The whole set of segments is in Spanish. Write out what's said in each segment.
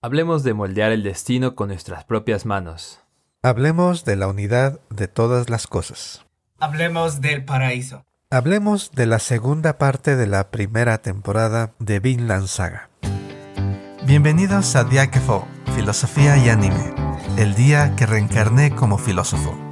Hablemos de moldear el destino con nuestras propias manos. Hablemos de la unidad de todas las cosas. Hablemos del paraíso. Hablemos de la segunda parte de la primera temporada de Vinland Saga. Bienvenidos a Diakefo, Filosofía y Anime, el día que reencarné como filósofo.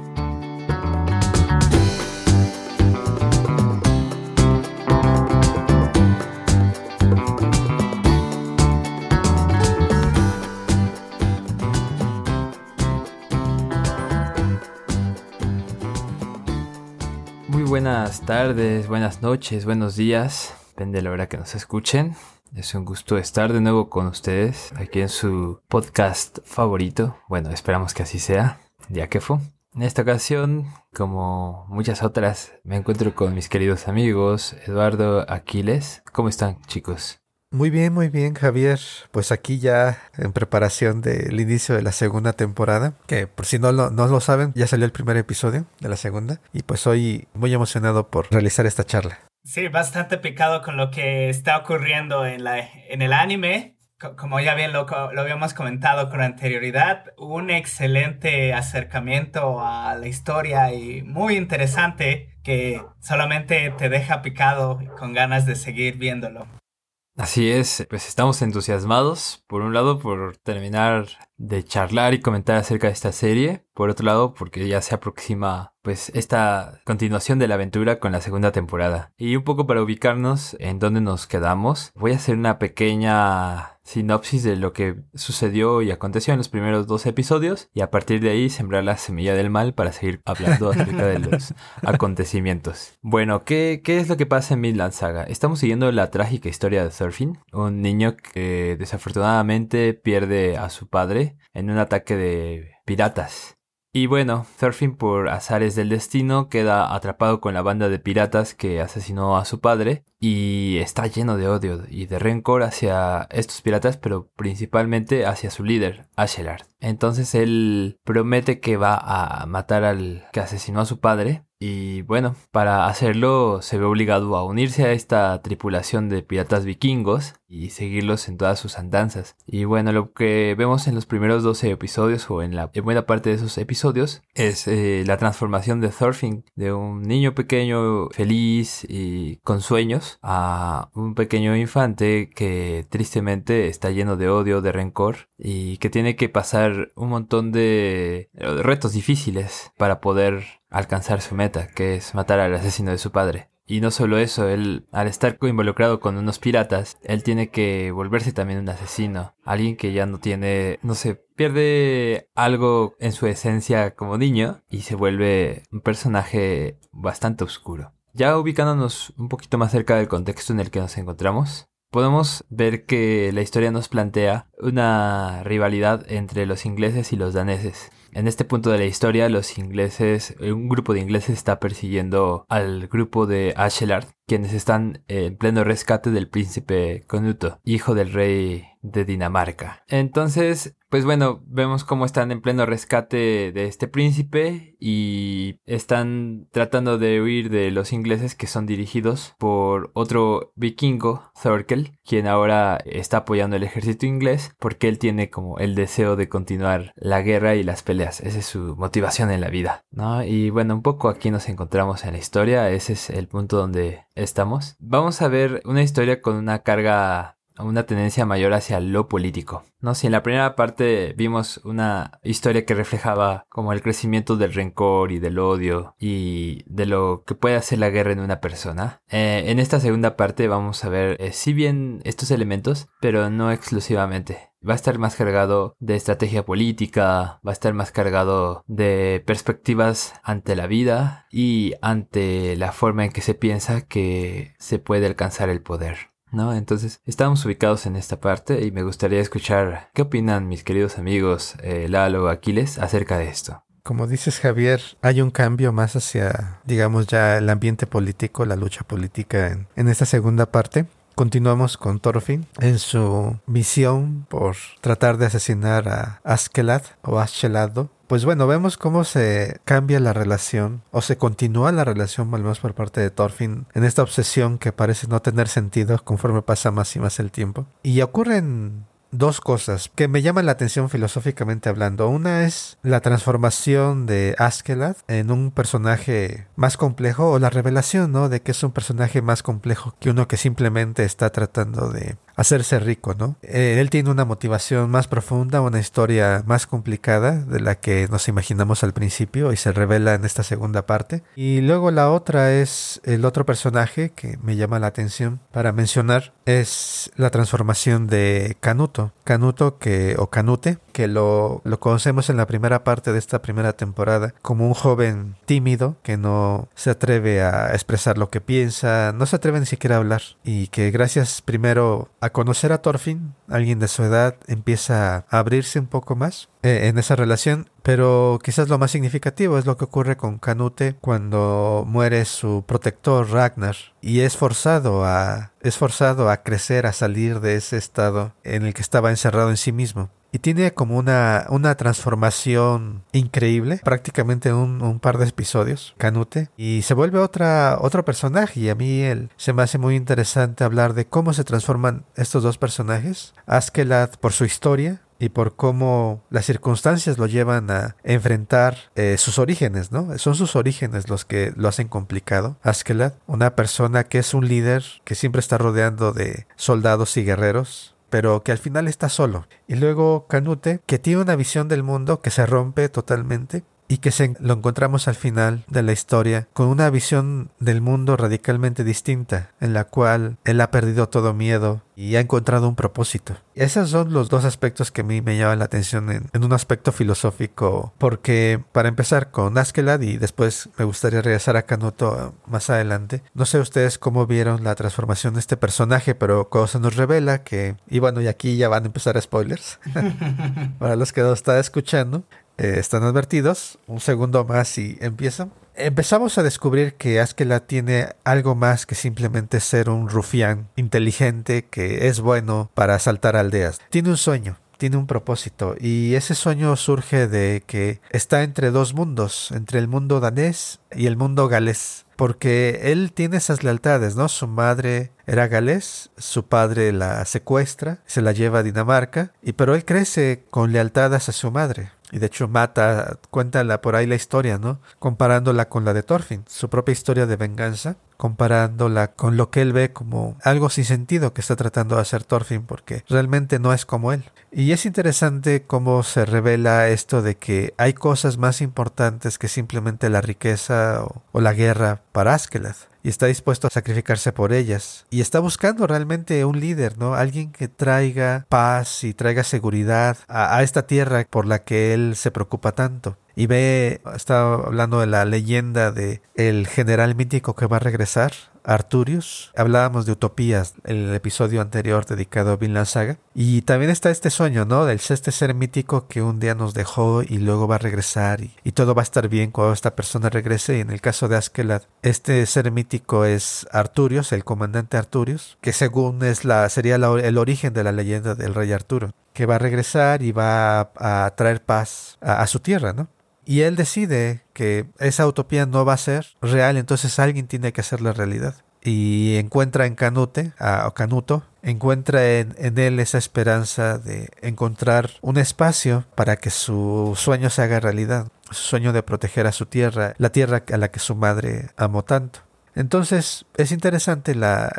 Tardes, buenas noches, buenos días, depende de la hora que nos escuchen. Es un gusto estar de nuevo con ustedes aquí en su podcast favorito. Bueno, esperamos que así sea, ya que fue. En esta ocasión, como muchas otras, me encuentro con mis queridos amigos Eduardo Aquiles. ¿Cómo están, chicos? Muy bien, muy bien, Javier. Pues aquí ya en preparación del inicio de la segunda temporada, que por si no lo, no lo saben, ya salió el primer episodio de la segunda. Y pues hoy muy emocionado por realizar esta charla. Sí, bastante picado con lo que está ocurriendo en, la, en el anime. Co- Como ya bien lo, lo habíamos comentado con anterioridad, un excelente acercamiento a la historia y muy interesante que solamente te deja picado con ganas de seguir viéndolo. Así es, pues estamos entusiasmados, por un lado por terminar de charlar y comentar acerca de esta serie, por otro lado porque ya se aproxima pues esta continuación de la aventura con la segunda temporada. Y un poco para ubicarnos en dónde nos quedamos, voy a hacer una pequeña sinopsis de lo que sucedió y aconteció en los primeros dos episodios y a partir de ahí sembrar la semilla del mal para seguir hablando acerca de los acontecimientos. Bueno, ¿qué, qué es lo que pasa en Midland Saga? Estamos siguiendo la trágica historia de Surfing, un niño que desafortunadamente pierde a su padre en un ataque de piratas. Y bueno, Surfing por azares del destino queda atrapado con la banda de piratas que asesinó a su padre y está lleno de odio y de rencor hacia estos piratas, pero principalmente hacia su líder, Ashelard. Entonces él promete que va a matar al que asesinó a su padre y bueno, para hacerlo se ve obligado a unirse a esta tripulación de piratas vikingos y seguirlos en todas sus andanzas. Y bueno, lo que vemos en los primeros 12 episodios o en la en buena parte de esos episodios es eh, la transformación de Thorfinn de un niño pequeño feliz y con sueños a un pequeño infante que tristemente está lleno de odio, de rencor y que tiene que pasar un montón de retos difíciles para poder alcanzar su meta, que es matar al asesino de su padre. Y no solo eso, él, al estar involucrado con unos piratas, él tiene que volverse también un asesino. Alguien que ya no tiene, no sé, pierde algo en su esencia como niño y se vuelve un personaje bastante oscuro. Ya ubicándonos un poquito más cerca del contexto en el que nos encontramos, podemos ver que la historia nos plantea una rivalidad entre los ingleses y los daneses. En este punto de la historia, los ingleses, un grupo de ingleses está persiguiendo al grupo de Ashelard, quienes están en pleno rescate del príncipe Conuto, hijo del rey de Dinamarca. Entonces, pues bueno, vemos cómo están en pleno rescate de este príncipe y están tratando de huir de los ingleses que son dirigidos por otro vikingo, Thorkel, quien ahora está apoyando el ejército inglés porque él tiene como el deseo de continuar la guerra y las peleas. Esa es su motivación en la vida, ¿no? Y bueno, un poco aquí nos encontramos en la historia, ese es el punto donde estamos. Vamos a ver una historia con una carga una tendencia mayor hacia lo político. No, si en la primera parte vimos una historia que reflejaba como el crecimiento del rencor y del odio y de lo que puede hacer la guerra en una persona. eh, en esta segunda parte vamos a ver eh, si bien estos elementos, pero no exclusivamente. Va a estar más cargado de estrategia política, va a estar más cargado de perspectivas ante la vida y ante la forma en que se piensa que se puede alcanzar el poder. ¿No? Entonces, estamos ubicados en esta parte y me gustaría escuchar qué opinan mis queridos amigos eh, Lalo, Aquiles acerca de esto. Como dices Javier, hay un cambio más hacia, digamos ya, el ambiente político, la lucha política en, en esta segunda parte. Continuamos con Thorfinn en su misión por tratar de asesinar a Askelad o Askelado. Pues bueno, vemos cómo se cambia la relación o se continúa la relación al menos por parte de Thorfinn en esta obsesión que parece no tener sentido conforme pasa más y más el tiempo. Y ocurren dos cosas que me llaman la atención filosóficamente hablando. Una es la transformación de Askeladd en un personaje más complejo o la revelación, ¿no? De que es un personaje más complejo que uno que simplemente está tratando de hacerse rico, ¿no? Eh, él tiene una motivación más profunda, una historia más complicada de la que nos imaginamos al principio y se revela en esta segunda parte. Y luego la otra es el otro personaje que me llama la atención para mencionar es la transformación de Canuto. Canuto que o Canute que lo, lo conocemos en la primera parte de esta primera temporada como un joven tímido que no se atreve a expresar lo que piensa, no se atreve ni siquiera a hablar y que gracias primero a conocer a Thorfinn, alguien de su edad empieza a abrirse un poco más eh, en esa relación, pero quizás lo más significativo es lo que ocurre con Canute cuando muere su protector Ragnar y es forzado a es forzado a crecer, a salir de ese estado en el que estaba encerrado en sí mismo y tiene como una, una transformación increíble, prácticamente un, un, par de episodios, Canute, y se vuelve otra, otro personaje, y a mí él, se me hace muy interesante hablar de cómo se transforman estos dos personajes, Askeladd por su historia, y por cómo las circunstancias lo llevan a enfrentar eh, sus orígenes, ¿no? Son sus orígenes los que lo hacen complicado. Askeladd, una persona que es un líder que siempre está rodeando de soldados y guerreros, pero que al final está solo. Y luego Canute, que tiene una visión del mundo que se rompe totalmente y que se, lo encontramos al final de la historia con una visión del mundo radicalmente distinta, en la cual él ha perdido todo miedo y ha encontrado un propósito. Esos son los dos aspectos que a mí me llaman la atención en, un aspecto filosófico, porque para empezar con Askeladd y después me gustaría regresar a Canuto más adelante, no sé ustedes cómo vieron la transformación de este personaje, pero se nos revela que, y bueno, y aquí ya van a empezar spoilers, para los que no están escuchando, eh, están advertidos. Un segundo más y empiezan. Empezamos a descubrir que Askeladd tiene algo más que simplemente ser un rufián inteligente que es bueno para asaltar aldeas. Tiene un sueño, tiene un propósito y ese sueño surge de que está entre dos mundos, entre el mundo danés y el mundo galés. Porque él tiene esas lealtades, ¿no? Su madre era galés, su padre la secuestra, se la lleva a Dinamarca, y pero él crece con lealtad hacia su madre. Y de hecho mata, cuéntala por ahí la historia, ¿no? Comparándola con la de Thorfinn, su propia historia de venganza, comparándola con lo que él ve como algo sin sentido que está tratando de hacer Thorfinn, porque realmente no es como él. Y es interesante cómo se revela esto de que hay cosas más importantes que simplemente la riqueza o, o la guerra para Askeladd y está dispuesto a sacrificarse por ellas. Y está buscando realmente un líder, ¿no? Alguien que traiga paz y traiga seguridad a, a esta tierra por la que él se preocupa tanto y ve, está hablando de la leyenda de el general mítico que va a regresar, Arturius. Hablábamos de utopías en el episodio anterior dedicado a Vinland Saga. Y también está este sueño, ¿no? Del este ser mítico que un día nos dejó y luego va a regresar y, todo va a estar bien cuando esta persona regrese. Y en el caso de Askeladd, este ser mítico es Arturius, el comandante Arturius, que según es la, sería el origen de la leyenda del rey Arturo, que va a regresar y va a, a traer paz a, a su tierra, ¿no? y él decide que esa utopía no va a ser real, entonces alguien tiene que hacerla realidad. Y encuentra en Canute, a Canuto, encuentra en, en, él esa esperanza de encontrar un espacio para que su sueño se haga realidad, su sueño de proteger a su tierra, la tierra a la que su madre amó tanto. Entonces es interesante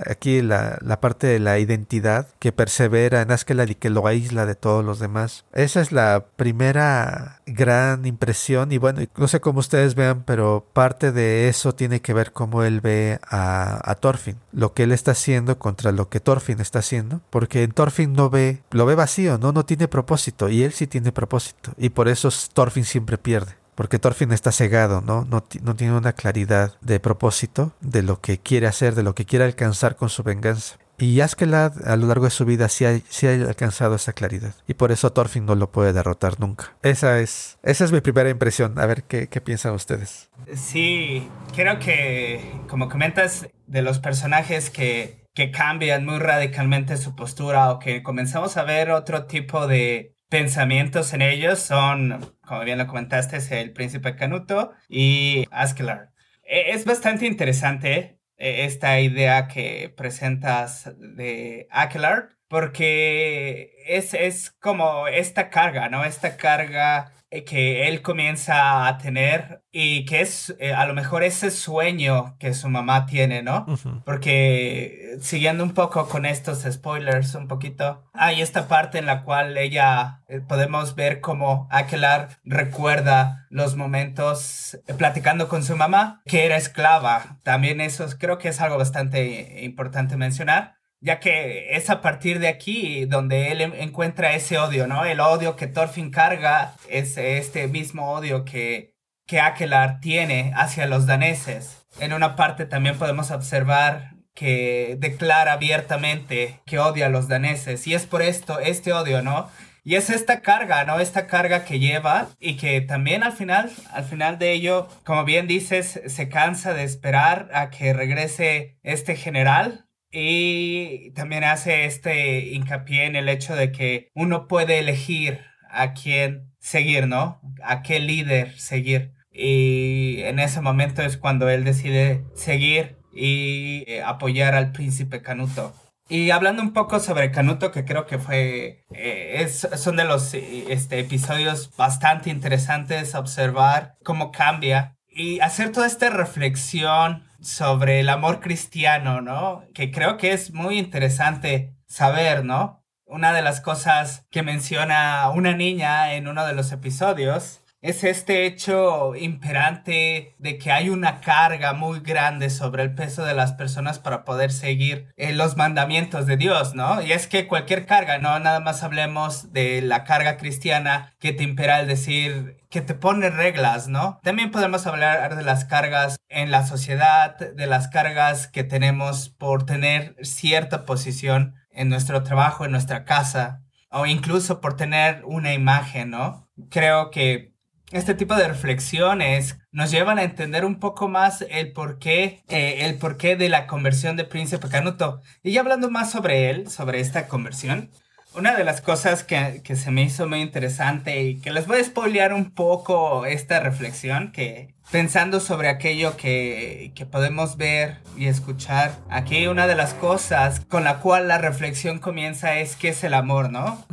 aquí la, la, parte de la identidad que persevera en Askeladd y que lo aísla de todos los demás. Esa es la primera gran impresión y bueno, no sé cómo ustedes vean, pero parte de eso tiene que ver cómo él ve a, a Thorfinn, lo que él está haciendo contra lo que Thorfinn está haciendo, porque en Thorfinn no ve, lo ve vacío, no, no tiene propósito y él sí tiene propósito y por eso Thorfinn siempre pierde porque Thorfinn está cegado, ¿no? ¿no? Tiene una claridad de propósito de lo que quiere hacer, de lo que quiere alcanzar con su venganza. Y Askeladd a lo largo de su vida sí ha, sí ha alcanzado esa claridad. Y por eso Thorfinn no lo puede derrotar nunca. Esa es, esa es mi primera impresión. A ver qué, qué piensan ustedes. Sí, creo que, como comentas, de los personajes que, que cambian muy radicalmente su postura o que comenzamos a ver otro tipo de pensamientos en ellos son, como bien lo comentaste, es el príncipe Canuto y Askeladd. Es bastante interesante esta idea que presentas de Akelar, porque es, es como esta carga, ¿no? Esta carga eh, que él comienza a tener y que es eh, a lo mejor ese sueño que su mamá tiene, ¿no? Porque siguiendo un poco con estos spoilers un poquito, hay esta parte en la cual ella eh, podemos ver cómo Aquelar recuerda los momentos platicando con su mamá que era esclava. También eso creo que es algo bastante importante mencionar ya que es a partir de aquí donde él encuentra ese odio, ¿no? El odio que Thorfinn carga es este mismo odio que, que Akelar tiene hacia los daneses. En una parte también podemos observar que declara abiertamente que odia a los daneses y es por esto, este odio, ¿no? Y es esta carga, ¿no? Esta carga que lleva y que también al final, al final de ello, como bien dices, se cansa de esperar a que regrese este general y también hace este hincapié en el hecho de que uno puede elegir a quién seguir, ¿no? A qué líder seguir. Y en ese momento es cuando él decide seguir y eh, apoyar al príncipe Canuto. Y hablando un poco sobre Canuto, que creo que fue, eh, es, son de los este, episodios bastante interesantes observar cómo cambia y hacer toda esta reflexión sobre el amor cristiano, ¿no? Que creo que es muy interesante saber, ¿no? Una de las cosas que menciona una niña en uno de los episodios es este hecho imperante de que hay una carga muy grande sobre el peso de las personas para poder seguir eh, los mandamientos de Dios, ¿no? Y es que cualquier carga, no nada más hablemos de la carga cristiana que te impera el decir que te pone reglas, ¿no? También podemos hablar de las cargas en la sociedad, de las cargas que tenemos por tener cierta posición en nuestro trabajo, en nuestra casa, o incluso por tener una imagen, ¿no? Creo que este tipo de reflexiones nos llevan a entender un poco más el porqué, eh, el porqué de la conversión de Príncipe Canuto. Y ya hablando más sobre él, sobre esta conversión, una de las cosas que, que, se me hizo muy interesante y que les voy a spoilear un poco esta reflexión, que pensando sobre aquello que, que podemos ver y escuchar, aquí una de las cosas con la cual la reflexión comienza es qué es el amor, ¿no?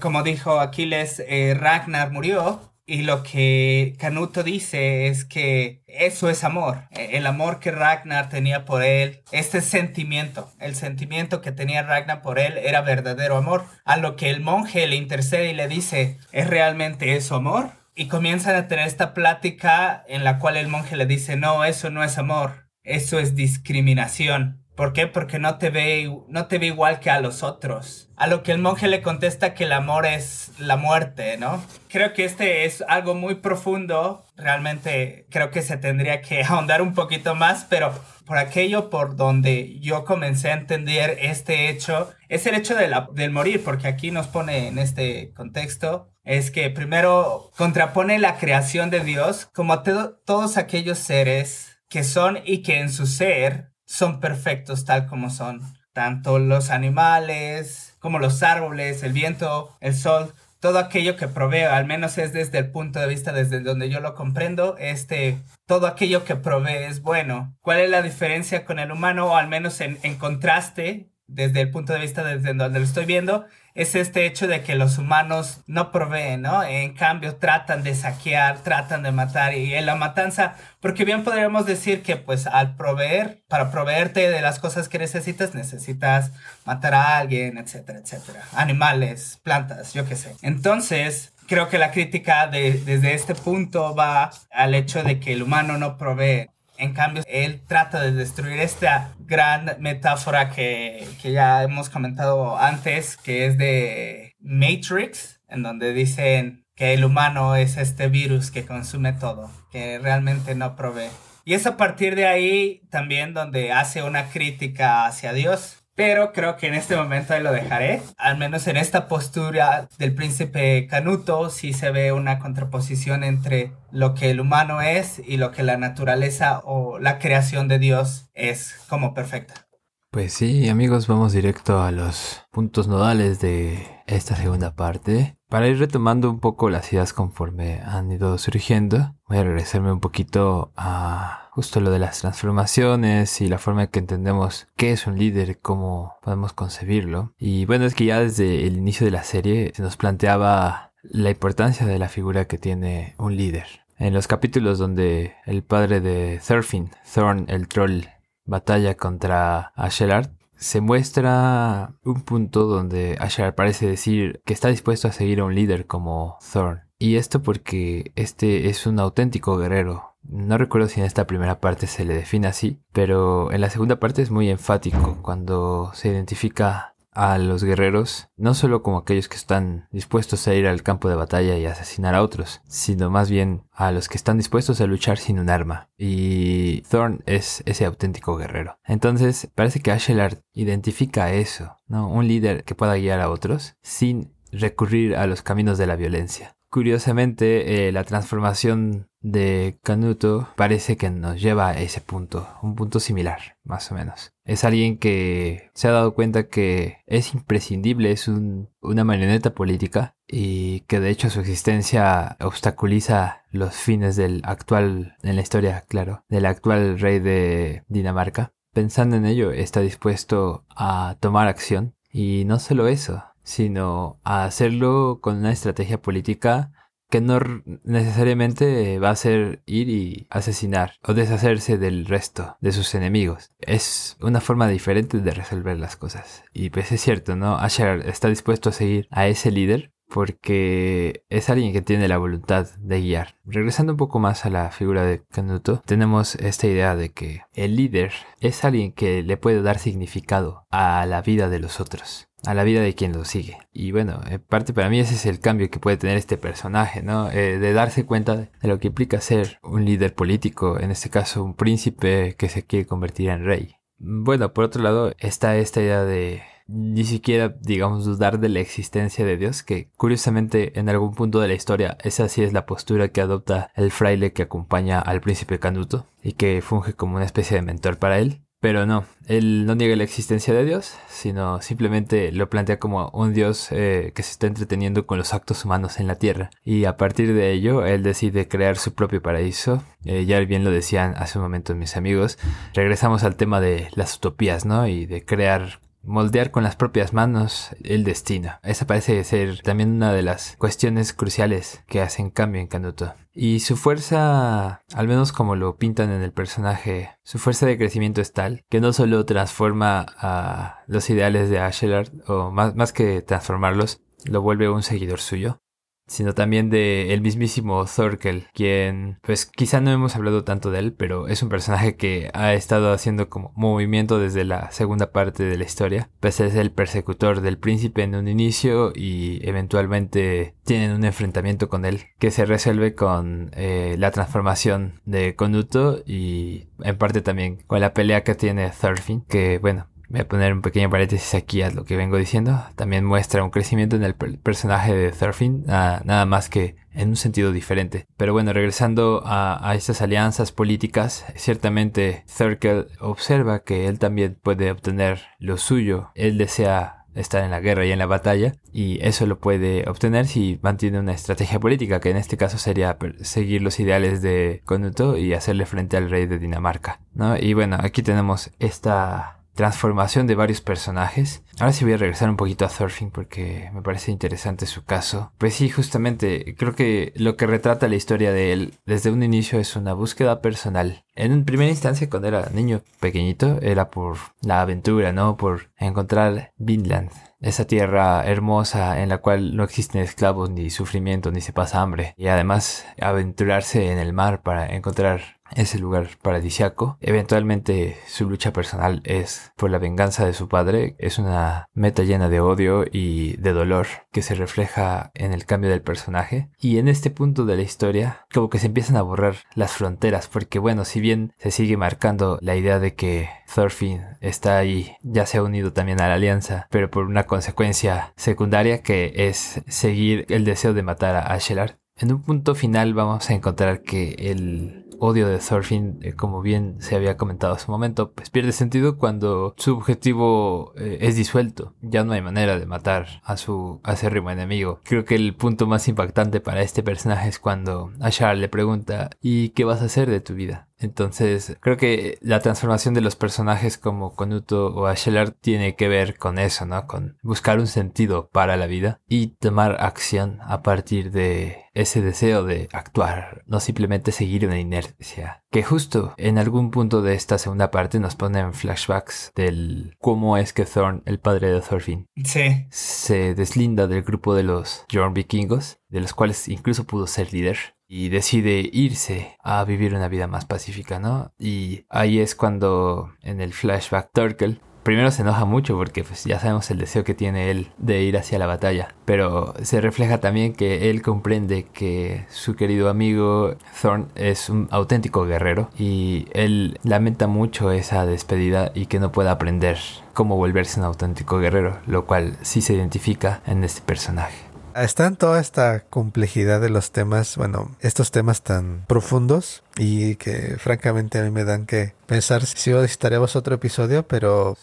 Como dijo Aquiles, eh, Ragnar murió y lo que Canuto dice es que eso es amor. E, el amor que Ragnar tenía por él, este sentimiento, el sentimiento que tenía Ragnar por él era verdadero amor. A lo que el monje le intercede y le dice, ¿es realmente eso amor? Y comienzan a tener esta plática en la cual el monje le dice, no, eso no es amor, eso es discriminación. ¿Por qué? Porque no te ve, no te ve igual que a los otros. A lo que el monje le contesta que el amor es la muerte, ¿no? Creo que este es algo muy profundo. Realmente creo que se tendría que ahondar un poquito más, pero por aquello por donde yo comencé a entender este hecho, es el hecho de la, del morir, porque aquí nos pone en este contexto, es que primero contrapone la creación de Dios como todos aquellos seres que son y que en su ser son perfectos tal como son. Tanto los animales como los árboles, el viento, el sol, todo aquello que provee, al menos es desde el punto de vista desde donde yo lo comprendo, este, todo aquello que provee es bueno. ¿Cuál es la diferencia con el humano o al menos en, contraste desde el punto de vista desde donde lo estoy viendo? Es este hecho de que los humanos no proveen, ¿no? En cambio, tratan de saquear, tratan de matar y en la matanza, porque bien podríamos decir que pues al proveer, para proveerte de las cosas que necesitas, necesitas matar a alguien, etcétera, etcétera. Animales, plantas, yo qué sé. Entonces, creo que la crítica de, desde este punto va al hecho de que el humano no provee. En cambio, él trata de destruir esta gran metáfora que, que, ya hemos comentado antes, que es de Matrix, en donde dicen que el humano es este virus que consume todo, que realmente no provee. Y es a partir de ahí también donde hace una crítica hacia Dios, pero creo que en este momento lo dejaré. Al menos en esta postura del príncipe Canuto sí se ve una contraposición entre lo que el humano es y lo que la naturaleza o la creación de Dios es como perfecta. Pues sí, amigos, vamos directo a los puntos nodales de esta segunda parte. para ir retomando un poco las ideas conforme han ido surgiendo, voy a regresarme un poquito a justo lo de las transformaciones y la forma en que entendemos qué es un líder, cómo podemos concebirlo. Y bueno, es que ya desde el inicio de la serie se nos planteaba la importancia de la figura que tiene un líder. En los capítulos donde el padre de Thorfinn, Thorn el troll, batalla contra Ashelard, se muestra un punto donde Ashelard parece decir que está dispuesto a seguir a un líder como Thorn. Y esto porque este es un auténtico guerrero. No recuerdo si en esta primera parte se le define así, pero en la segunda parte es muy enfático cuando se identifica a los guerreros, no solo como aquellos que están dispuestos a ir al campo de batalla y asesinar a otros, sino más bien a los que están dispuestos a luchar sin un arma. Y Thorn es ese auténtico guerrero. Entonces, parece que Ashelard identifica eso, ¿no? Un líder que pueda guiar a otros sin recurrir a los caminos de la violencia. Curiosamente, eh, la transformación de Canuto parece que nos lleva a ese punto, un punto similar, más o menos. Es alguien que se ha dado cuenta que es imprescindible, es una marioneta política y que de hecho su existencia obstaculiza los fines del actual, en la historia, claro, del actual rey de Dinamarca. Pensando en ello, está dispuesto a tomar acción y no solo eso, sino a hacerlo con una estrategia política que no necesariamente va a ser ir y asesinar o deshacerse del resto de sus enemigos. Es una forma diferente de resolver las cosas. Y pues es cierto, ¿no? Asher está dispuesto a seguir a ese líder porque es alguien que tiene la voluntad de guiar. Regresando un poco más a la figura de Canuto, tenemos esta idea de que el líder es alguien que le puede dar significado a la vida de los otros a la vida de quien lo sigue. Y bueno, en parte para mí ese es el cambio que puede tener este personaje, ¿no? Eh, de darse cuenta de lo que implica ser un líder político, en este caso un príncipe que se quiere convertir en rey. Bueno, por otro lado está esta idea de ni siquiera, digamos, dudar de la existencia de Dios, que curiosamente en algún punto de la historia esa sí es la postura que adopta el fraile que acompaña al príncipe Canuto y que funge como una especie de mentor para él. Pero no, él no niega la existencia de Dios, sino simplemente lo plantea como un Dios eh, que se está entreteniendo con los actos humanos en la tierra. Y a partir de ello, él decide crear su propio paraíso. Eh, ya bien lo decían hace un momento mis amigos. Regresamos al tema de las utopías, ¿no? Y de crear moldear con las propias manos el destino. Esa parece ser también una de las cuestiones cruciales que hacen cambio en Canuto. Y su fuerza, al menos como lo pintan en el personaje, su fuerza de crecimiento es tal que no solo transforma a los ideales de Ashelard, o más, más que transformarlos, lo vuelve un seguidor suyo, sino también de el mismísimo Thorkel, quien pues quizá no hemos hablado tanto de él, pero es un personaje que ha estado haciendo como movimiento desde la segunda parte de la historia, pues es el persecutor del príncipe en un inicio y eventualmente tienen un enfrentamiento con él que se resuelve con eh, la transformación de Conuto y en parte también con la pelea que tiene Thorfinn, que bueno, Voy a poner un pequeño paréntesis aquí a lo que vengo diciendo. También muestra un crecimiento en el personaje de Thorfinn, nada más que en un sentido diferente. Pero bueno, regresando a, estas alianzas políticas, ciertamente Thurkel observa que él también puede obtener lo suyo. Él desea estar en la guerra y en la batalla y eso lo puede obtener si mantiene una estrategia política que en este caso sería seguir los ideales de Conuto y hacerle frente al rey de Dinamarca ¿no? y bueno aquí tenemos esta transformación de varios personajes. Ahora sí voy a regresar un poquito a Thorfinn porque me parece interesante su caso. Pues sí, justamente creo que lo que retrata la historia de él desde un inicio es una búsqueda personal. En primera instancia, cuando era niño pequeñito, era por la aventura, ¿no? Por encontrar Vinland, esa tierra hermosa en la cual no existen esclavos ni sufrimiento ni se pasa hambre. Y además aventurarse en el mar para encontrar ese lugar paradisiaco. Eventualmente su lucha personal es por la venganza de su padre. Es una meta llena de odio y de dolor que se refleja en el cambio del personaje. Y en este punto de la historia, como que se empiezan a borrar las fronteras, porque bueno, si bien se sigue marcando la idea de que Thorfinn está ahí, ya se ha unido también a la alianza, pero por una consecuencia secundaria que es seguir el deseo de matar a Ashelard. En un punto final vamos a encontrar que el odio de Thorfinn, eh, como bien se había comentado hace un momento, pues pierde sentido cuando su objetivo eh, es disuelto. Ya no hay manera de matar a su acérrimo enemigo. Creo que el punto más impactante para este personaje es cuando Ashar le pregunta ¿y qué vas a hacer de tu vida? Entonces, creo que la transformación de los personajes como Konuto o Ashelar tiene que ver con eso, ¿no? Con buscar un sentido para la vida y tomar acción a partir de ese deseo de actuar, no simplemente seguir una inercia. Que justo en algún punto de esta segunda parte nos ponen flashbacks del cómo es que Thorn, el padre de Thorfinn, Sí. se deslinda del grupo de los Jorn vikingos, de los cuales incluso pudo ser líder, y decide irse a vivir una vida más pacífica, ¿no? Y ahí es cuando en el flashback Turkel primero se enoja mucho porque pues ya sabemos el deseo que tiene él de ir hacia la batalla, pero se refleja también que él comprende que su querido amigo Thorn es un auténtico guerrero y él lamenta mucho esa despedida y que no pueda aprender cómo volverse un auténtico guerrero, lo cual sí se identifica en este personaje. Está en toda esta complejidad de los temas, bueno, estos temas tan profundos y que francamente a mí me dan que pensar. Si necesitaremos otro episodio, pero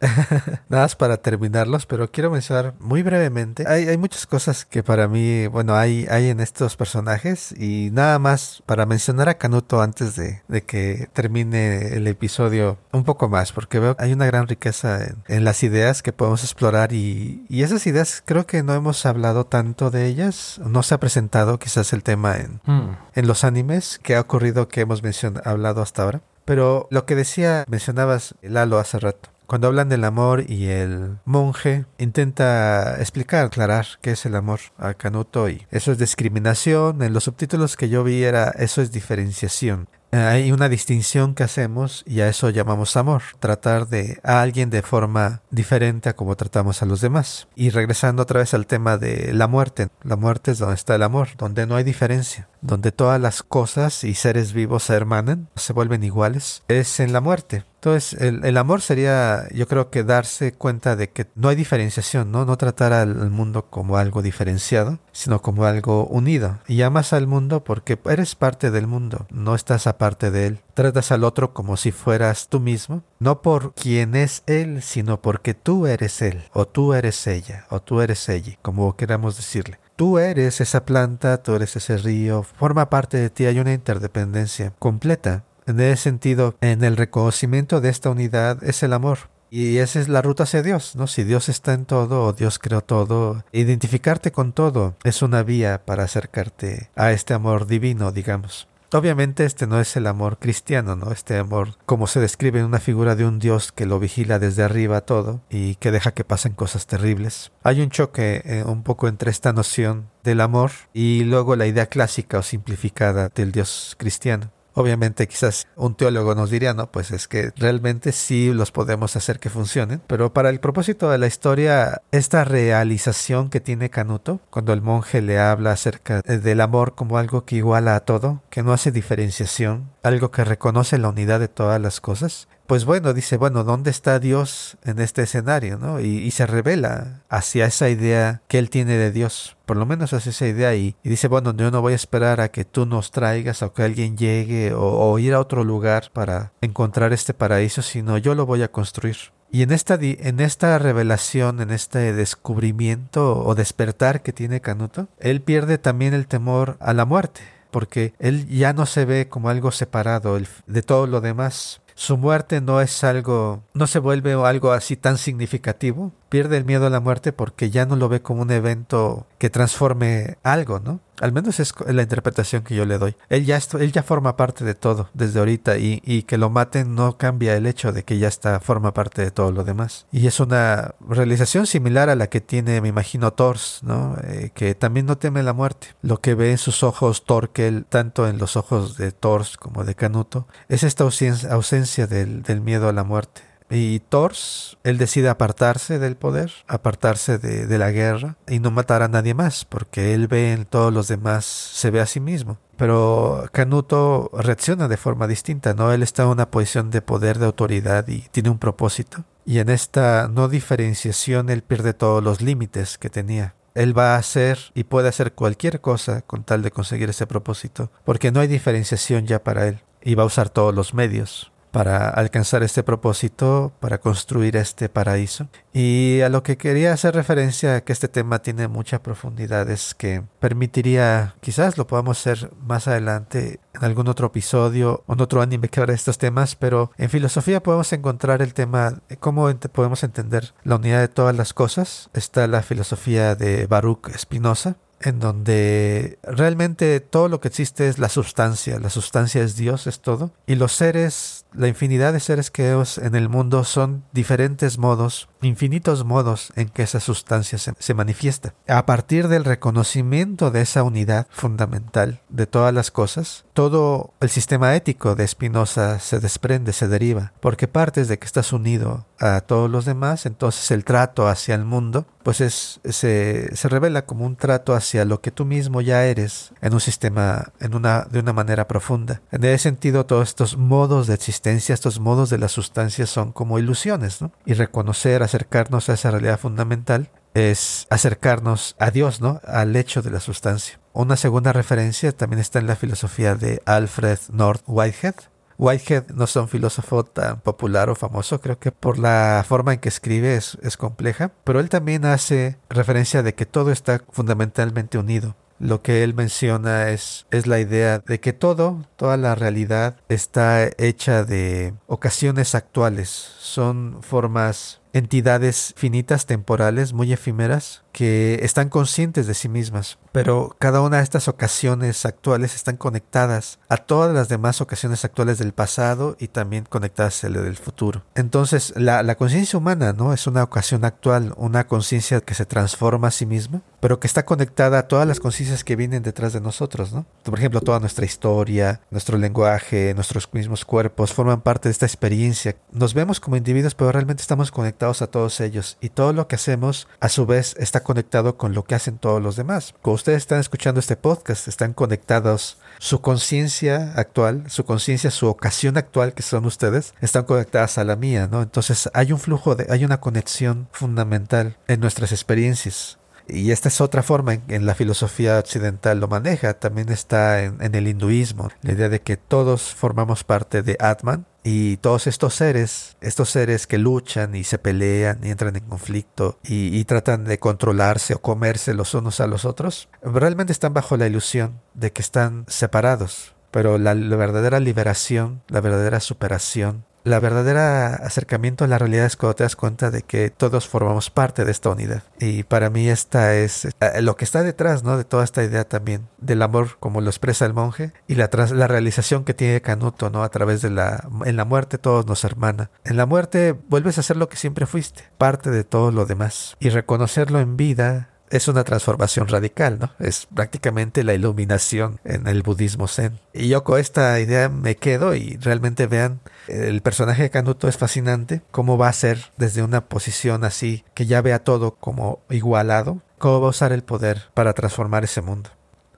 Nada más para terminarlos, pero quiero mencionar muy brevemente. Hay, hay muchas cosas que para mí, bueno, hay, hay en estos personajes y nada más para mencionar a Canuto antes de, de que termine el episodio un poco más, porque veo que hay una gran riqueza en, en las ideas que podemos explorar y, y, esas ideas creo que no hemos hablado tanto de ellas, no se ha presentado quizás el tema en, Hmm. en los animes que ha ocurrido que hemos mencionado, hablado hasta ahora. Pero lo que decía, mencionabas Lalo hace rato. Cuando hablan del amor y el monje intenta explicar, aclarar qué es el amor a Canuto y eso es discriminación. En los subtítulos que yo vi era eso es diferenciación. Hay una distinción que hacemos y a eso llamamos amor. Tratar de a alguien de forma diferente a como tratamos a los demás. Y regresando otra vez al tema de la muerte. La muerte es donde está el amor, donde no hay diferencia. Donde todas las cosas y seres vivos se hermanan, se vuelven iguales. Es en la muerte. Entonces, el, el, amor sería, yo creo que darse cuenta de que no hay diferenciación, ¿no? No tratar al, mundo como algo diferenciado, sino como algo unido. Y amas al mundo porque eres parte del mundo, no estás aparte de él. Tratas al otro como si fueras tú mismo, no por quién es él, sino porque tú eres él, o tú eres ella, o tú eres ella, como queramos decirle. Tú eres esa planta, tú eres ese río, forma parte de ti, hay una interdependencia completa. En ese sentido, en el reconocimiento de esta unidad es el amor. Y esa es la ruta hacia Dios, ¿no? Si Dios está en todo o Dios creó todo, identificarte con todo es una vía para acercarte a este amor divino, digamos. Obviamente este no es el amor cristiano, ¿no? Este amor como se describe en una figura de un Dios que lo vigila desde arriba todo y que deja que pasen cosas terribles. Hay un choque eh, un poco entre esta noción del amor y luego la idea clásica o simplificada del Dios cristiano. Obviamente quizás un teólogo nos diría, no, pues es que realmente sí los podemos hacer que funcionen, pero para el propósito de la historia, esta realización que tiene Canuto, cuando el monje le habla acerca del amor como algo que iguala a todo, que no hace diferenciación, algo que reconoce la unidad de todas las cosas, pues bueno, dice, bueno, ¿dónde está Dios en este escenario? ¿no? Y, se revela hacia esa idea que él tiene de Dios, por lo menos hacia esa idea, y, y dice, bueno, yo no voy a esperar a que tú nos traigas o que alguien llegue o, o, ir a otro lugar para encontrar este paraíso, sino yo lo voy a construir. Y en esta, en esta revelación, en este descubrimiento o despertar que tiene Canuto, él pierde también el temor a la muerte, porque él ya no se ve como algo separado de todo lo demás, su muerte no es algo, no se vuelve algo así tan significativo. Pierde el miedo a la muerte porque ya no lo ve como un evento que transforme algo, ¿no? Al menos es la interpretación que yo le doy. Él ya, forma parte de todo desde ahorita y, que lo maten no cambia el hecho de que ya está, forma parte de todo lo demás. Y es una realización similar a la que tiene, me imagino, Thors, ¿no? Eh, que también no teme la muerte. Lo que ve en sus ojos Torkel, tanto en los ojos de Thors como de Canuto, es esta ausencia, del miedo a la muerte. Y Thors, él decide apartarse del poder, apartarse de, de, la guerra y no matar a nadie más, porque él ve en todos los demás, se ve a sí mismo. Pero Canuto reacciona de forma distinta, ¿no? Él está en una posición de poder, de autoridad y tiene un propósito. Y en esta no diferenciación él pierde todos los límites que tenía. él va a hacer y puede hacer cualquier cosa con tal de conseguir ese propósito, porque no hay diferenciación ya para él y va a usar todos los medios para alcanzar este propósito, para construir este paraíso. Y a lo que quería hacer referencia, que este tema tiene mucha profundidad, es que permitiría, quizás lo podamos hacer más adelante en algún otro episodio o en otro anime que habla de estos temas, pero en filosofía podemos encontrar el tema de cómo podemos entender la unidad de todas las cosas. Está la filosofía de Baruch Spinoza, en donde realmente todo lo que existe es la sustancia, la sustancia es Dios, es todo, y los seres, la infinidad de seres que vemos en el mundo son diferentes modos, infinitos modos en que esa sustancia se, manifiesta. A partir del reconocimiento de esa unidad fundamental de todas las cosas, todo el sistema ético de Spinoza se desprende, se deriva, porque partes de que estás unido a todos los demás, entonces el trato hacia el mundo, pues es, se, se revela como un trato hacia lo que tú mismo ya eres en un sistema, en una, de una manera profunda. En ese sentido, todos estos modos de estos modos de la sustancia son como ilusiones, ¿no? Y reconocer, acercarnos a esa realidad fundamental es acercarnos a Dios, ¿no? Al hecho de la sustancia. Una segunda referencia también está en la filosofía de Alfred North Whitehead, Whitehead no es un filósofo tan popular o famoso, creo que por la forma en que escribe es, es compleja, pero él también hace referencia de que todo está fundamentalmente unido. Lo que él menciona es, es la idea de que todo, toda la realidad está hecha de ocasiones actuales, son formas entidades finitas, temporales, muy efímeras, que están conscientes de sí mismas, pero cada una de estas ocasiones actuales están conectadas a todas las demás ocasiones actuales del pasado y también conectadas a las del futuro. Entonces, la, la conciencia humana, ¿no? Es una ocasión actual, una conciencia que se transforma a sí misma, pero que está conectada a todas las conciencias que vienen detrás de nosotros, ¿no? Por ejemplo, toda nuestra historia, nuestro lenguaje, nuestros mismos cuerpos forman parte de esta experiencia. Nos vemos como individuos, pero realmente estamos conectados a todos ellos y todo lo que hacemos a su vez está conectado con lo que hacen todos los demás. Cuando ustedes están escuchando este podcast, están conectados, su conciencia actual, su conciencia, su ocasión actual, que son ustedes, están conectadas a la mía, ¿no? Entonces hay un flujo, de, hay una conexión fundamental en nuestras experiencias. Y esta es otra forma en, la filosofía occidental lo maneja. También está en, el hinduismo. La idea de que todos formamos parte de Atman, y todos estos seres, estos seres que luchan y se pelean y entran en conflicto y, tratan de controlarse o comerse los unos a los otros, realmente están bajo la ilusión de que están separados. Pero la verdadera liberación, la verdadera superación la verdadera acercamiento a la realidad es cuando te das cuenta de que todos formamos parte de esta unidad. Y para mí esta es eh, lo que está detrás, ¿no? De toda esta idea también del amor como lo expresa el monje y la, la realización que tiene Canuto, ¿no? A través de la en la muerte todos nos hermana. En la muerte vuelves a ser lo que siempre fuiste, parte de todo lo demás y reconocerlo en vida es una transformación radical, ¿no? Es prácticamente la iluminación en el budismo zen. Y yo con esta idea me quedo y realmente vean, el personaje de Kanuto es fascinante, cómo va a ser desde una posición así, que ya vea todo como igualado, cómo va a usar el poder para transformar ese mundo.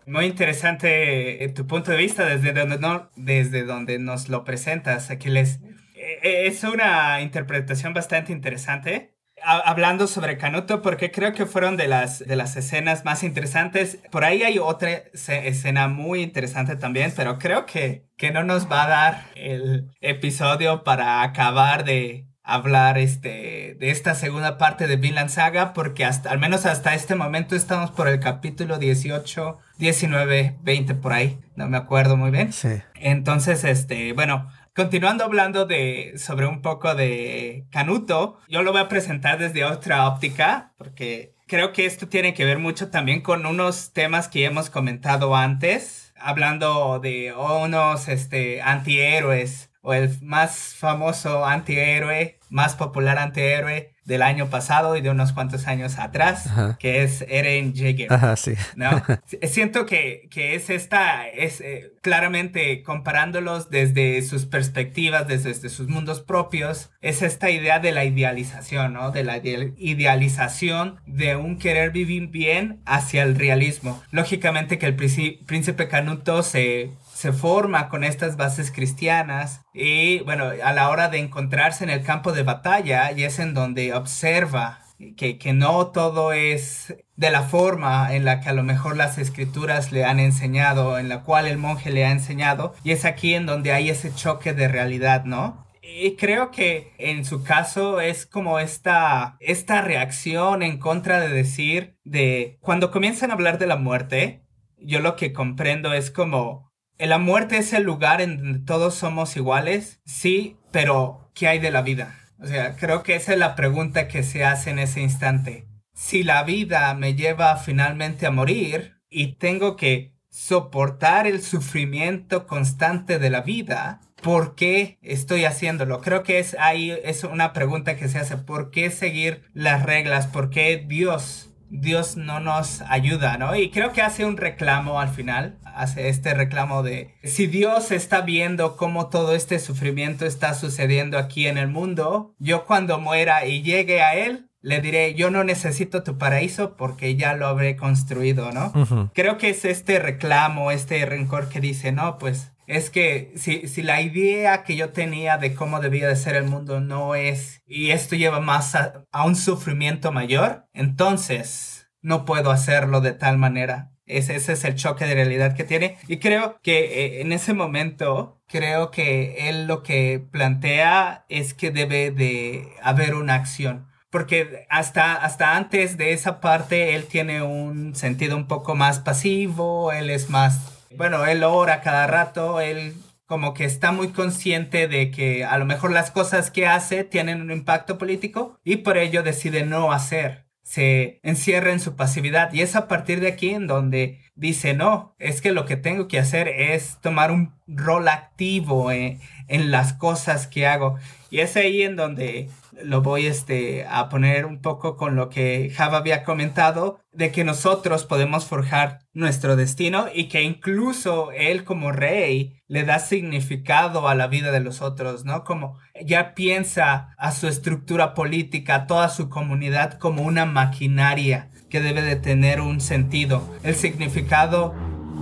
Muy interesante eh, tu punto de vista desde donde, no, desde donde nos lo presentas, Aquiles. Eh, eh, es una interpretación bastante interesante hablando sobre Canuto porque creo que fueron de las, de las escenas más interesantes. Por ahí hay otra escena muy interesante también, pero creo que, que no nos va a dar el episodio para acabar de hablar este, de esta segunda parte de Vinland Saga porque hasta, al menos hasta este momento estamos por el capítulo 18, 19, 20 por ahí. No me acuerdo muy bien. Sí. Entonces, este, bueno, Continuando hablando de, sobre un poco de Canuto, yo lo voy a presentar desde otra óptica, porque creo que esto tiene que ver mucho también con unos temas que hemos comentado antes, hablando de unos este, antihéroes, o el más famoso antihéroe, más popular antihéroe del año pasado y de unos cuantos años atrás, que es Eren Jaeger. Ajá, sí. ¿no? Siento que, que, es esta, es eh, claramente comparándolos desde sus perspectivas, desde, desde, sus mundos propios, es esta idea de la idealización, ¿no? De la idealización de un querer vivir bien hacia el realismo. Lógicamente que el príncipe Canuto se se forma con estas bases cristianas y bueno, a la hora de encontrarse en el campo de batalla y es en donde observa que, que no todo es de la forma en la que a lo mejor las escrituras le han enseñado, en la cual el monje le ha enseñado, y es aquí en donde hay ese choque de realidad, ¿no? Y creo que en su caso es como esta, esta reacción en contra de decir de cuando comienzan a hablar de la muerte, yo lo que comprendo es como la muerte es el lugar en donde todos somos iguales, sí, pero ¿qué hay de la vida? O sea, creo que esa es la pregunta que se hace en ese instante. Si la vida me lleva finalmente a morir y tengo que soportar el sufrimiento constante de la vida, ¿por qué estoy haciéndolo? Creo que es ahí es una pregunta que se hace, ¿por qué seguir las reglas? ¿Por qué Dios Dios no nos ayuda, ¿no? Y creo que hace un reclamo al final, hace este reclamo de si Dios está viendo cómo todo este sufrimiento está sucediendo aquí en el mundo, yo cuando muera y llegue a Él, le diré, yo no necesito tu paraíso porque ya lo habré construido, ¿no? Creo que es este reclamo, este rencor que dice, no, pues es que si, si, la idea que yo tenía de cómo debía de ser el mundo no es, y esto lleva más a, un sufrimiento mayor, entonces no puedo hacerlo de tal manera. Ese, ese es el choque de realidad que tiene. Y creo que eh, en ese momento, creo que él lo que plantea es que debe de haber una acción porque hasta, hasta antes de esa parte él tiene un sentido un poco más pasivo, él es más bueno, él ora cada rato, él como que está muy consciente de que a lo mejor las cosas que hace tienen un impacto político y por ello decide no hacer. Se encierra en su pasividad y es a partir de aquí en donde dice, no, es que lo que tengo que hacer es tomar un rol activo en, en las cosas que hago. Y es ahí en donde lo voy este, a poner un poco con lo que Java había comentado, de que nosotros podemos forjar nuestro destino y que incluso él como rey le da significado a la vida de los otros, ¿no? Como ya piensa a su estructura política, a toda su comunidad como una maquinaria que debe de tener un sentido. El significado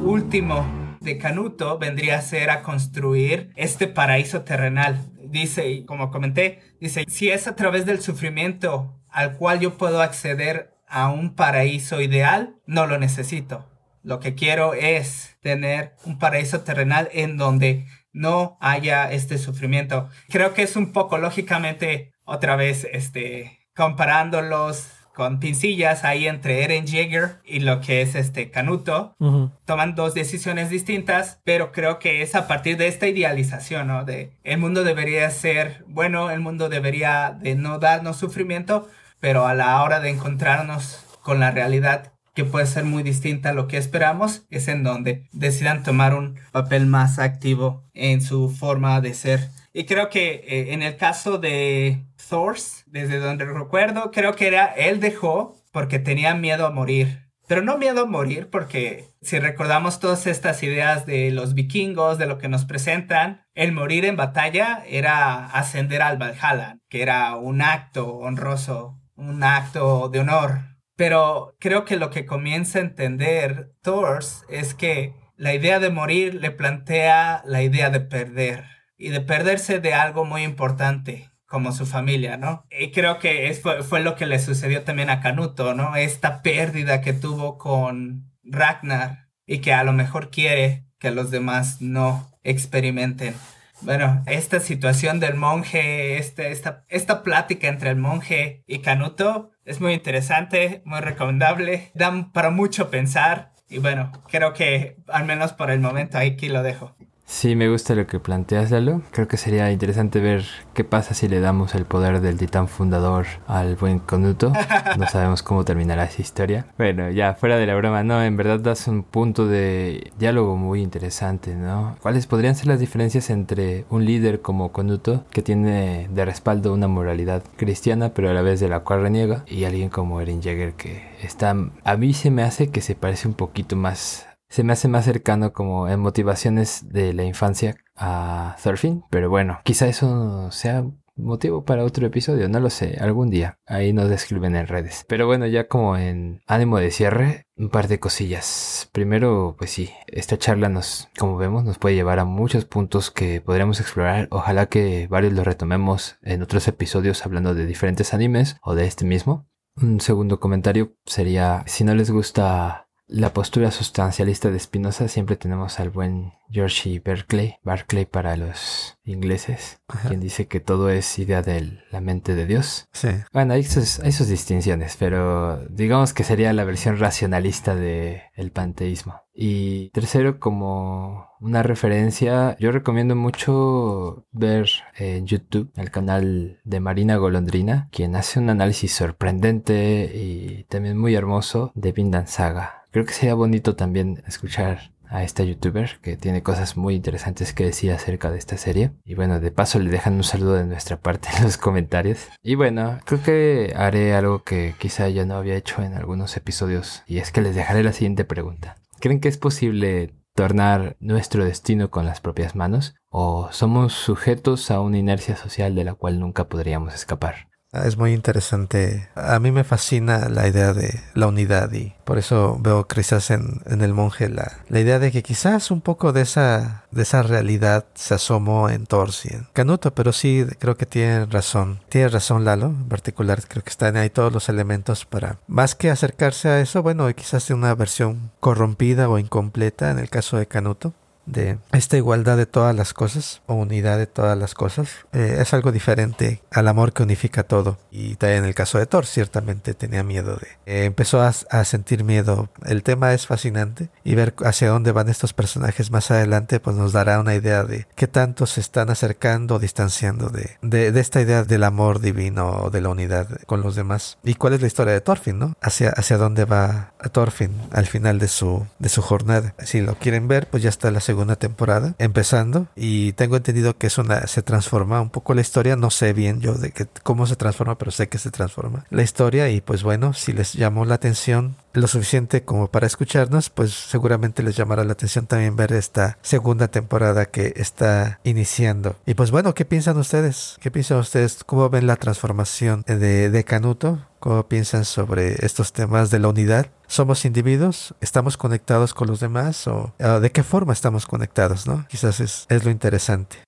último de Canuto vendría a ser a construir este paraíso terrenal, dice, y como comenté, dice, si es a través del sufrimiento al cual yo puedo acceder a un paraíso ideal, no lo necesito. Lo que quiero es tener un paraíso terrenal en donde no haya este sufrimiento. Creo que es un poco lógicamente otra vez este comparándolos con pincillas ahí entre Eren Jaeger y lo que es este Canuto. Toman dos decisiones distintas, pero creo que es a partir de esta idealización, ¿no? De el mundo debería ser bueno, el mundo debería de no darnos sufrimiento, pero a la hora de encontrarnos con la realidad que puede ser muy distinta a lo que esperamos, es en donde decidan tomar un papel más activo en su forma de ser. Y creo que eh, en el caso de Thors, desde donde recuerdo, creo que era él dejó porque tenía miedo a morir. Pero no miedo a morir porque si recordamos todas estas ideas de los vikingos, de lo que nos presentan, el morir en batalla era ascender al Valhalla, que era un acto honroso, un acto de honor. Pero creo que lo que comienza a entender Thors es que la idea de morir le plantea la idea de perder y de perderse de algo muy importante como su familia, ¿no? Y creo que fue, fue, lo que le sucedió también a Canuto, ¿no? Esta pérdida que tuvo con Ragnar y que a lo mejor quiere que los demás no experimenten. Bueno, esta situación del monje, este, esta, esta plática entre el monje y Canuto es muy interesante, muy recomendable, dan para mucho pensar y bueno, creo que al menos por el momento aquí lo dejo. Sí, me gusta lo que planteas, Lalo. Creo que sería interesante ver qué pasa si le damos el poder del titán fundador al buen Conuto. No sabemos cómo terminará esa historia. Bueno, ya fuera de la broma, no, en verdad das un punto de diálogo muy interesante, ¿no? ¿Cuáles podrían ser las diferencias entre un líder como Conuto, que tiene de respaldo una moralidad cristiana, pero a la vez de la cual reniega, y alguien como Eren Jaeger, que está... A mí se me hace que se parece un poquito más se me hace más cercano como en motivaciones de la infancia a Surfing, pero bueno, quizá eso sea motivo para otro episodio, no lo sé, algún día. Ahí nos describen en redes. Pero bueno, ya como en ánimo de cierre, un par de cosillas. Primero, pues sí, esta charla nos, como vemos, nos puede llevar a muchos puntos que podríamos explorar. Ojalá que varios los retomemos en otros episodios hablando de diferentes animes o de este mismo. Un segundo comentario sería, si no les gusta la postura sustancialista de Spinoza, siempre tenemos al buen George Berkeley, Berkeley para los ingleses, quien dice que todo es idea de la mente de Dios. Sí. Bueno, hay sus, hay sus distinciones, pero digamos que sería la versión racionalista del el panteísmo. Y tercero, como una referencia, yo recomiendo mucho ver en YouTube el canal de Marina Golondrina, quien hace un análisis sorprendente y también muy hermoso de Vinland Saga. Creo que sería bonito también escuchar a esta youtuber que tiene cosas muy interesantes que decir acerca de esta serie. Y bueno, de paso le dejan un saludo de nuestra parte en los comentarios. Y bueno, creo que haré algo que quizá ya no había hecho en algunos episodios y es que les dejaré la siguiente pregunta. ¿Creen que es posible tornar nuestro destino con las propias manos? ¿O somos sujetos a una inercia social de la cual nunca podríamos escapar? Es muy interesante. A mí me fascina la idea de la unidad y por eso veo quizás en, en el monje la, la, idea de que quizás un poco de esa, de esa realidad se asomó en Torsi, en Canuto, pero sí creo que tiene razón. Tiene razón Lalo, en particular creo que están ahí todos los elementos para más que acercarse a eso, bueno, quizás de una versión corrompida o incompleta en el caso de Canuto de esta igualdad de todas las cosas o unidad de todas las cosas eh, es algo diferente al amor que unifica todo. Y en el caso de Thor ciertamente tenía miedo de eh, empezó a, a, sentir miedo. El tema es fascinante y ver hacia dónde van estos personajes más adelante pues nos dará una idea de qué tanto se están acercando o distanciando de, de, de esta idea del amor divino o de la unidad con los demás. Y cuál es la historia de Thorfinn no hacia hacia dónde va Thorfinn al final de su de su jornada. Si lo quieren ver pues ya está la segunda segunda temporada empezando y tengo entendido que es una se transforma un poco la historia. No sé bien yo de que, cómo se transforma pero sé que se transforma la historia y pues bueno si les llamó la atención lo suficiente como para escucharnos pues seguramente les llamará la atención también ver esta segunda temporada que está iniciando. Y pues bueno qué piensan ustedes qué piensan ustedes cómo ven la transformación de, de Canuto ¿Cómo piensan sobre estos temas de la unidad? ¿Somos individuos? ¿Estamos conectados con los demás? ¿O de qué forma estamos conectados? ¿no? Quizás es, es lo interesante.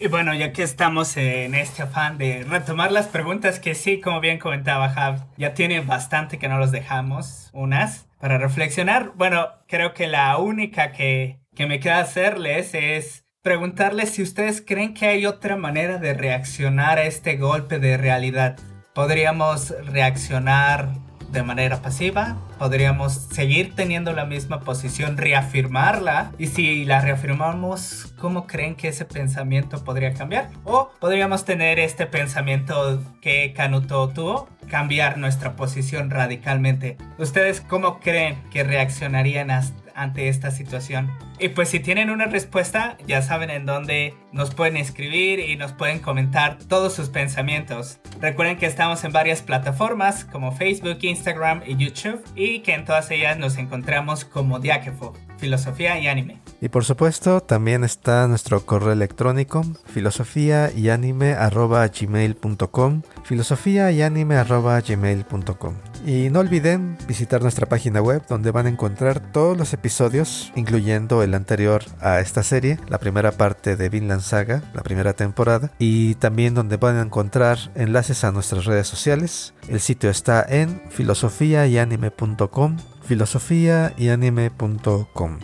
Y bueno, ya que estamos en este afán de retomar las preguntas que sí, como bien comentaba Jav, ya tiene bastante que no los dejamos, unas, para reflexionar. Bueno, creo que la única que, que me queda hacerles es preguntarles si ustedes creen que hay otra manera de reaccionar a este golpe de realidad podríamos reaccionar de manera pasiva, podríamos seguir teniendo la misma posición, reafirmarla y si la reafirmamos, ¿cómo creen que ese pensamiento podría cambiar? O podríamos tener este pensamiento que Canuto tuvo, cambiar nuestra posición radicalmente. ¿Ustedes cómo creen que reaccionarían ante esta situación? Y pues si tienen una respuesta, ya saben en dónde nos pueden escribir y nos pueden comentar todos sus pensamientos. Recuerden que estamos en varias plataformas como Facebook, Instagram y YouTube y que en todas ellas nos encontramos como Diáquefo, Filosofía y Anime. Y por supuesto también está nuestro correo electrónico filosofía y anime gmail.com filosofía y anime gmail.com y no olviden visitar nuestra página web donde van a encontrar todos los episodios incluyendo el anterior a esta serie, la primera parte de Vinland Saga, la primera temporada, y también donde van a encontrar enlaces a nuestras redes sociales. El sitio está en filosofiayanime.com, filosofiayanime.com.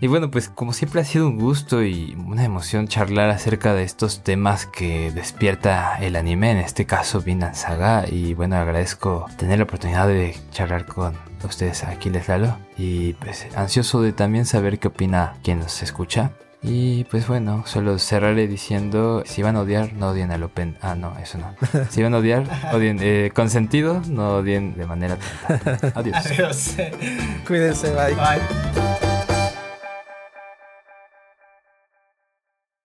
Y bueno, pues como siempre ha sido un gusto y una emoción charlar acerca de estos temas que despierta el anime, en este caso Vinland Saga. Y bueno, agradezco tener la oportunidad de charlar con ustedes aquí, Les Lalo. Y pues ansioso de también saber qué opina quien nos escucha. Y pues bueno, solo cerraré diciendo, si van a odiar, no odien al Open. Ah, no, eso no. Si van a odiar, odien eh, con sentido, no odien de manera tonta. Adiós. Adiós. Cuídense, bye. Bye.